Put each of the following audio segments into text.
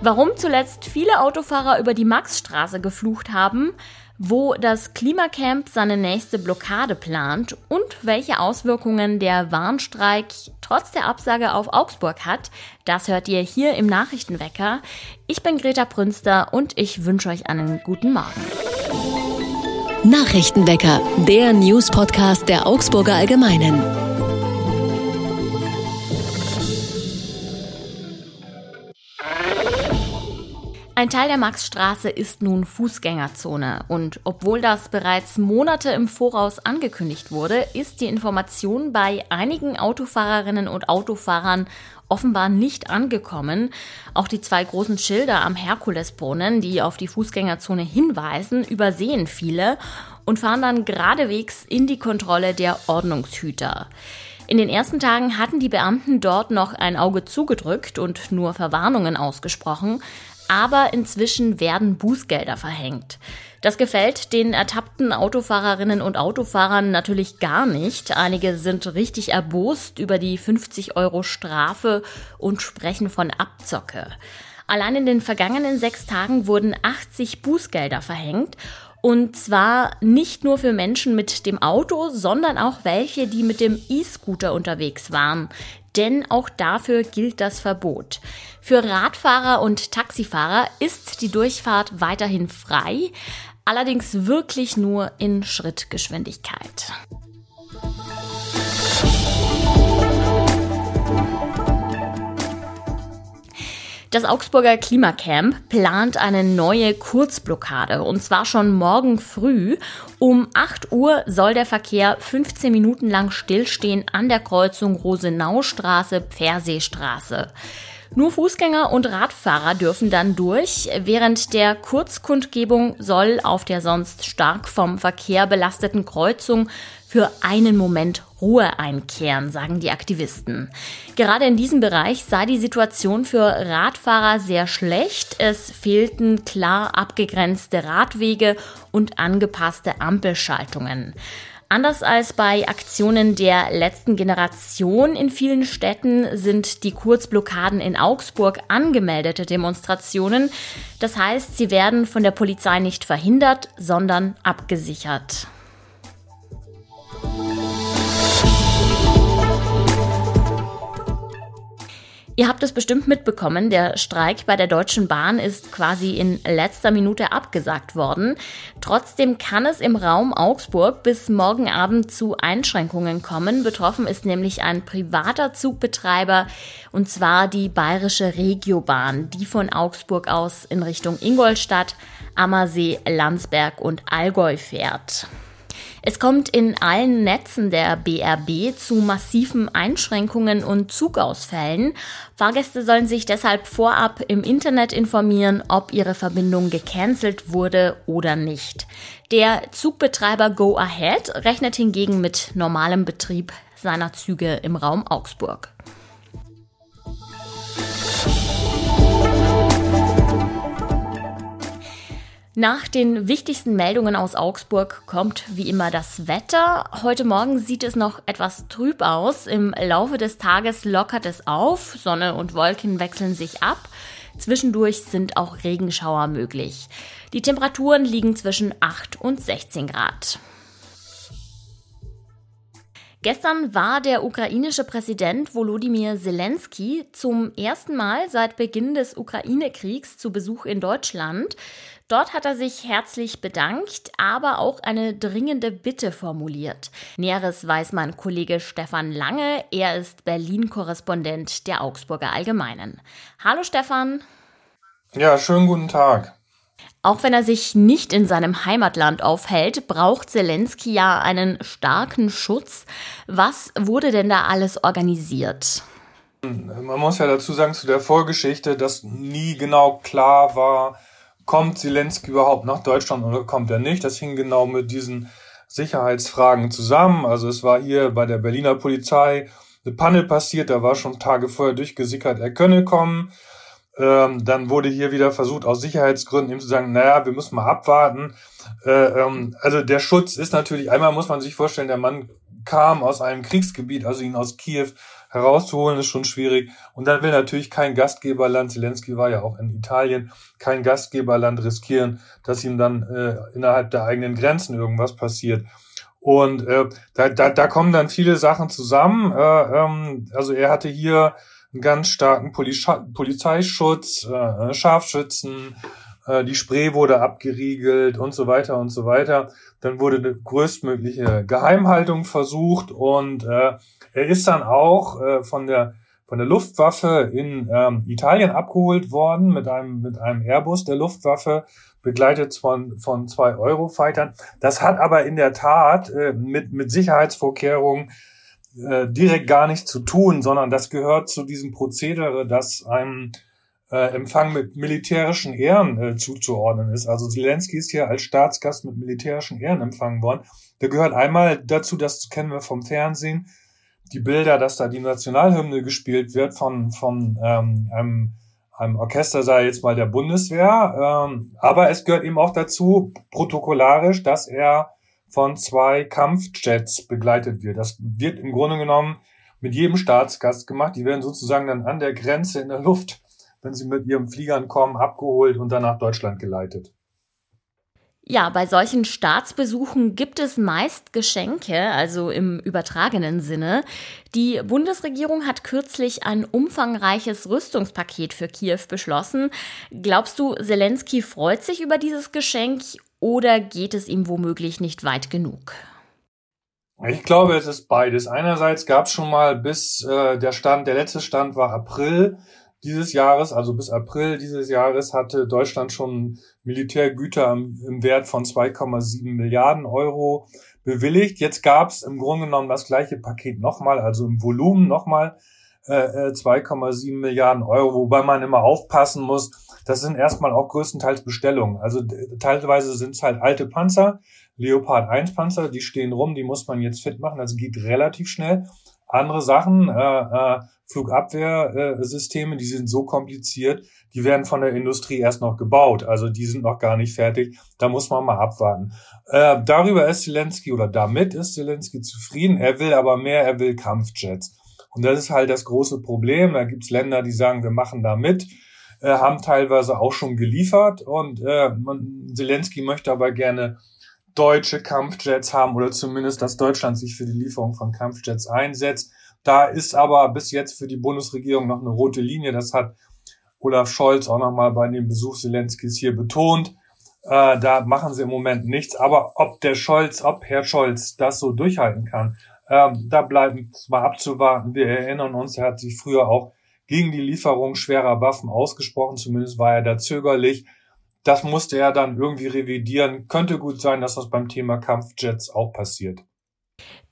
Warum zuletzt viele Autofahrer über die Maxstraße geflucht haben, wo das Klimacamp seine nächste Blockade plant und welche Auswirkungen der Warnstreik trotz der Absage auf Augsburg hat, das hört ihr hier im Nachrichtenwecker. Ich bin Greta Prünster und ich wünsche euch einen guten Morgen. Nachrichtenwecker, der News-Podcast der Augsburger Allgemeinen. Ein Teil der Maxstraße ist nun Fußgängerzone und obwohl das bereits Monate im Voraus angekündigt wurde, ist die Information bei einigen Autofahrerinnen und Autofahrern offenbar nicht angekommen. Auch die zwei großen Schilder am Herkulesbrunnen, die auf die Fußgängerzone hinweisen, übersehen viele und fahren dann geradewegs in die Kontrolle der Ordnungshüter. In den ersten Tagen hatten die Beamten dort noch ein Auge zugedrückt und nur Verwarnungen ausgesprochen aber inzwischen werden Bußgelder verhängt. Das gefällt den ertappten Autofahrerinnen und Autofahrern natürlich gar nicht. Einige sind richtig erbost über die 50 Euro Strafe und sprechen von Abzocke. Allein in den vergangenen sechs Tagen wurden 80 Bußgelder verhängt. Und zwar nicht nur für Menschen mit dem Auto, sondern auch welche, die mit dem E-Scooter unterwegs waren denn auch dafür gilt das Verbot. Für Radfahrer und Taxifahrer ist die Durchfahrt weiterhin frei, allerdings wirklich nur in Schrittgeschwindigkeit. Das Augsburger Klimacamp plant eine neue Kurzblockade und zwar schon morgen früh. Um 8 Uhr soll der Verkehr 15 Minuten lang stillstehen an der Kreuzung Rosenaustraße-Pferseestraße. Nur Fußgänger und Radfahrer dürfen dann durch. Während der Kurzkundgebung soll auf der sonst stark vom Verkehr belasteten Kreuzung für einen Moment Ruhe einkehren, sagen die Aktivisten. Gerade in diesem Bereich sei die Situation für Radfahrer sehr schlecht. Es fehlten klar abgegrenzte Radwege und angepasste Ampelschaltungen. Anders als bei Aktionen der letzten Generation in vielen Städten sind die Kurzblockaden in Augsburg angemeldete Demonstrationen. Das heißt, sie werden von der Polizei nicht verhindert, sondern abgesichert. Ihr habt es bestimmt mitbekommen, der Streik bei der Deutschen Bahn ist quasi in letzter Minute abgesagt worden. Trotzdem kann es im Raum Augsburg bis morgen Abend zu Einschränkungen kommen. Betroffen ist nämlich ein privater Zugbetreiber und zwar die bayerische Regiobahn, die von Augsburg aus in Richtung Ingolstadt, Ammersee, Landsberg und Allgäu fährt. Es kommt in allen Netzen der BRB zu massiven Einschränkungen und Zugausfällen. Fahrgäste sollen sich deshalb vorab im Internet informieren, ob ihre Verbindung gecancelt wurde oder nicht. Der Zugbetreiber Go Ahead rechnet hingegen mit normalem Betrieb seiner Züge im Raum Augsburg. Nach den wichtigsten Meldungen aus Augsburg kommt wie immer das Wetter. Heute Morgen sieht es noch etwas trüb aus. Im Laufe des Tages lockert es auf. Sonne und Wolken wechseln sich ab. Zwischendurch sind auch Regenschauer möglich. Die Temperaturen liegen zwischen 8 und 16 Grad. Gestern war der ukrainische Präsident Volodymyr Zelensky zum ersten Mal seit Beginn des Ukraine-Kriegs zu Besuch in Deutschland. Dort hat er sich herzlich bedankt, aber auch eine dringende Bitte formuliert. Näheres weiß mein Kollege Stefan Lange. Er ist Berlin-Korrespondent der Augsburger Allgemeinen. Hallo Stefan. Ja, schönen guten Tag. Auch wenn er sich nicht in seinem Heimatland aufhält, braucht Zelensky ja einen starken Schutz. Was wurde denn da alles organisiert? Man muss ja dazu sagen, zu der Vorgeschichte, dass nie genau klar war, kommt Zelensky überhaupt nach Deutschland oder kommt er nicht? Das hing genau mit diesen Sicherheitsfragen zusammen. Also es war hier bei der Berliner Polizei eine Panne passiert, da war schon Tage vorher durchgesickert, er könne kommen. Ähm, dann wurde hier wieder versucht, aus Sicherheitsgründen ihm zu sagen, naja, wir müssen mal abwarten. Äh, ähm, also der Schutz ist natürlich, einmal muss man sich vorstellen, der Mann kam aus einem Kriegsgebiet, also ihn aus Kiew herauszuholen, ist schon schwierig. Und dann will natürlich kein Gastgeberland, Zelensky war ja auch in Italien, kein Gastgeberland riskieren, dass ihm dann äh, innerhalb der eigenen Grenzen irgendwas passiert. Und äh, da, da, da kommen dann viele Sachen zusammen. Äh, ähm, also er hatte hier einen ganz starken Poliz Polizeischutz, äh, Scharfschützen, äh, die Spree wurde abgeriegelt und so weiter und so weiter. Dann wurde eine größtmögliche Geheimhaltung versucht und äh, er ist dann auch äh, von der von der Luftwaffe in ähm, Italien abgeholt worden mit einem mit einem Airbus der Luftwaffe begleitet von von zwei Eurofightern. Das hat aber in der Tat äh, mit mit Sicherheitsvorkehrungen äh, direkt gar nichts zu tun, sondern das gehört zu diesem Prozedere, dass einem äh, Empfang mit militärischen Ehren äh, zuzuordnen ist. Also Zelensky ist hier als Staatsgast mit militärischen Ehren empfangen worden. Da gehört einmal dazu, das kennen wir vom Fernsehen, die Bilder, dass da die Nationalhymne gespielt wird von, von ähm, einem, einem Orchester, sei jetzt mal der Bundeswehr. Ähm, aber es gehört eben auch dazu, protokollarisch, dass er von zwei Kampfjets begleitet wird. Das wird im Grunde genommen mit jedem Staatsgast gemacht. Die werden sozusagen dann an der Grenze in der Luft, wenn sie mit ihren Fliegern kommen, abgeholt und dann nach Deutschland geleitet. Ja, bei solchen Staatsbesuchen gibt es meist Geschenke, also im übertragenen Sinne. Die Bundesregierung hat kürzlich ein umfangreiches Rüstungspaket für Kiew beschlossen. Glaubst du, Zelensky freut sich über dieses Geschenk oder geht es ihm womöglich nicht weit genug? Ich glaube, es ist beides. Einerseits gab es schon mal bis äh, der Stand, der letzte Stand war April dieses Jahres, also bis April dieses Jahres hatte Deutschland schon Militärgüter im, im Wert von 2,7 Milliarden Euro bewilligt. Jetzt gab es im Grunde genommen das gleiche Paket nochmal, also im Volumen nochmal äh, 2,7 äh, Milliarden Euro, wobei man immer aufpassen muss, das sind erstmal auch größtenteils Bestellungen. Also teilweise sind es halt alte Panzer, Leopard 1 Panzer, die stehen rum, die muss man jetzt fit machen, das geht relativ schnell. Andere Sachen, äh, äh, Flugabwehrsysteme, die sind so kompliziert, die werden von der Industrie erst noch gebaut. Also die sind noch gar nicht fertig. Da muss man mal abwarten. Äh, darüber ist Zelensky oder damit ist Zelensky zufrieden. Er will aber mehr, er will Kampfjets. Und das ist halt das große Problem. Da gibt's Länder, die sagen, wir machen da mit, äh, haben teilweise auch schon geliefert. Und äh, Zelensky möchte aber gerne deutsche Kampfjets haben oder zumindest, dass Deutschland sich für die Lieferung von Kampfjets einsetzt. Da ist aber bis jetzt für die Bundesregierung noch eine rote Linie. Das hat Olaf Scholz auch nochmal bei dem Besuch Zelenskis hier betont. Äh, da machen sie im Moment nichts. Aber ob der Scholz, ob Herr Scholz das so durchhalten kann, äh, da bleibt mal abzuwarten. Wir erinnern uns, er hat sich früher auch gegen die Lieferung schwerer Waffen ausgesprochen. Zumindest war er da zögerlich. Das musste er dann irgendwie revidieren. Könnte gut sein, dass das beim Thema Kampfjets auch passiert.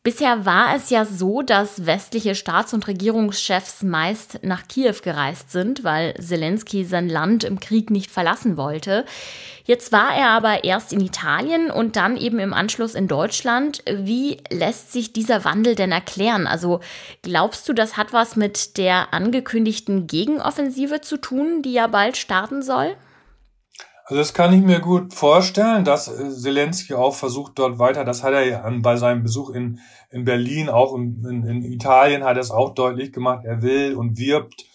Bisher war es ja so, dass westliche Staats- und Regierungschefs meist nach Kiew gereist sind, weil Zelensky sein Land im Krieg nicht verlassen wollte. Jetzt war er aber erst in Italien und dann eben im Anschluss in Deutschland. Wie lässt sich dieser Wandel denn erklären? Also glaubst du, das hat was mit der angekündigten Gegenoffensive zu tun, die ja bald starten soll? Also das kann ich mir gut vorstellen, dass äh, Zelensky auch versucht dort weiter, das hat er ja bei seinem Besuch in, in Berlin, auch in, in, in Italien hat er es auch deutlich gemacht, er will und wirbt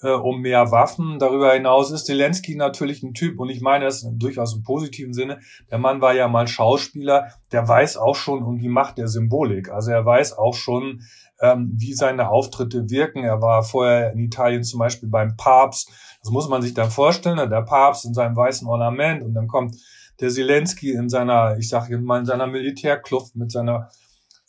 äh, um mehr Waffen. Darüber hinaus ist Zelensky natürlich ein Typ, und ich meine das durchaus im positiven Sinne, der Mann war ja mal Schauspieler, der weiß auch schon um die Macht der Symbolik. Also er weiß auch schon, ähm, wie seine Auftritte wirken. Er war vorher in Italien zum Beispiel beim Papst, das muss man sich dann vorstellen, ne? der Papst in seinem weißen Ornament und dann kommt der Zelensky in seiner, ich sage jetzt mal, in seiner Militärkluft mit seiner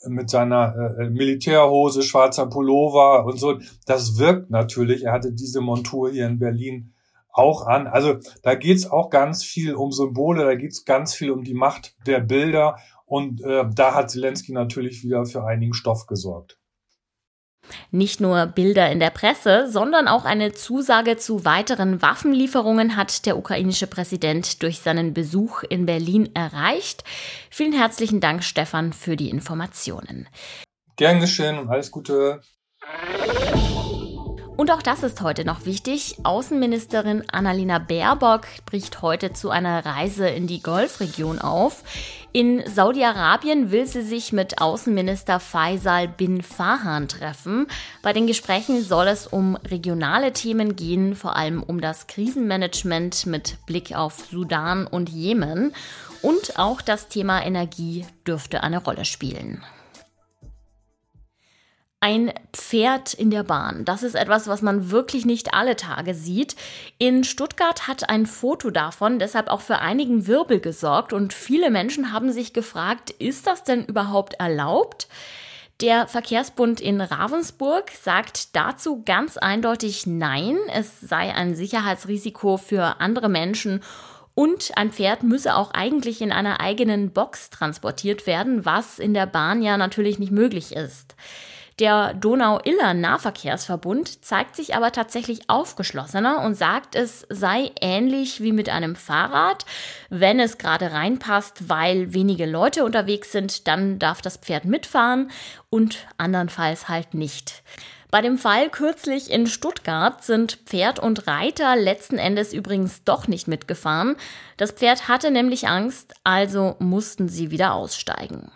mit seiner äh, Militärhose, schwarzer Pullover und so. Das wirkt natürlich. Er hatte diese Montur hier in Berlin auch an. Also da geht's auch ganz viel um Symbole, da geht's ganz viel um die Macht der Bilder. Und äh, da hat Zelensky natürlich wieder für einigen Stoff gesorgt. Nicht nur Bilder in der Presse, sondern auch eine Zusage zu weiteren Waffenlieferungen hat der ukrainische Präsident durch seinen Besuch in Berlin erreicht. Vielen herzlichen Dank, Stefan, für die Informationen. Gern geschehen und alles Gute. Und auch das ist heute noch wichtig. Außenministerin Annalena Baerbock bricht heute zu einer Reise in die Golfregion auf. In Saudi-Arabien will sie sich mit Außenminister Faisal bin Farhan treffen. Bei den Gesprächen soll es um regionale Themen gehen, vor allem um das Krisenmanagement mit Blick auf Sudan und Jemen. Und auch das Thema Energie dürfte eine Rolle spielen. Ein Pferd in der Bahn. Das ist etwas, was man wirklich nicht alle Tage sieht. In Stuttgart hat ein Foto davon deshalb auch für einigen Wirbel gesorgt und viele Menschen haben sich gefragt, ist das denn überhaupt erlaubt? Der Verkehrsbund in Ravensburg sagt dazu ganz eindeutig Nein. Es sei ein Sicherheitsrisiko für andere Menschen und ein Pferd müsse auch eigentlich in einer eigenen Box transportiert werden, was in der Bahn ja natürlich nicht möglich ist. Der Donau-Iller-Nahverkehrsverbund zeigt sich aber tatsächlich aufgeschlossener und sagt, es sei ähnlich wie mit einem Fahrrad. Wenn es gerade reinpasst, weil wenige Leute unterwegs sind, dann darf das Pferd mitfahren und andernfalls halt nicht. Bei dem Fall kürzlich in Stuttgart sind Pferd und Reiter letzten Endes übrigens doch nicht mitgefahren. Das Pferd hatte nämlich Angst, also mussten sie wieder aussteigen.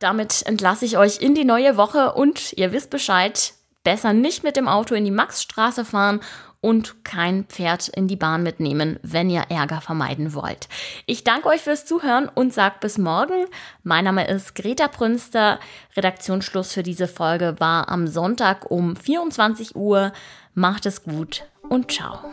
Damit entlasse ich euch in die neue Woche und ihr wisst Bescheid, besser nicht mit dem Auto in die Maxstraße fahren und kein Pferd in die Bahn mitnehmen, wenn ihr Ärger vermeiden wollt. Ich danke euch fürs Zuhören und sag bis morgen. Mein Name ist Greta Prünster. Redaktionsschluss für diese Folge war am Sonntag um 24 Uhr. Macht es gut und ciao.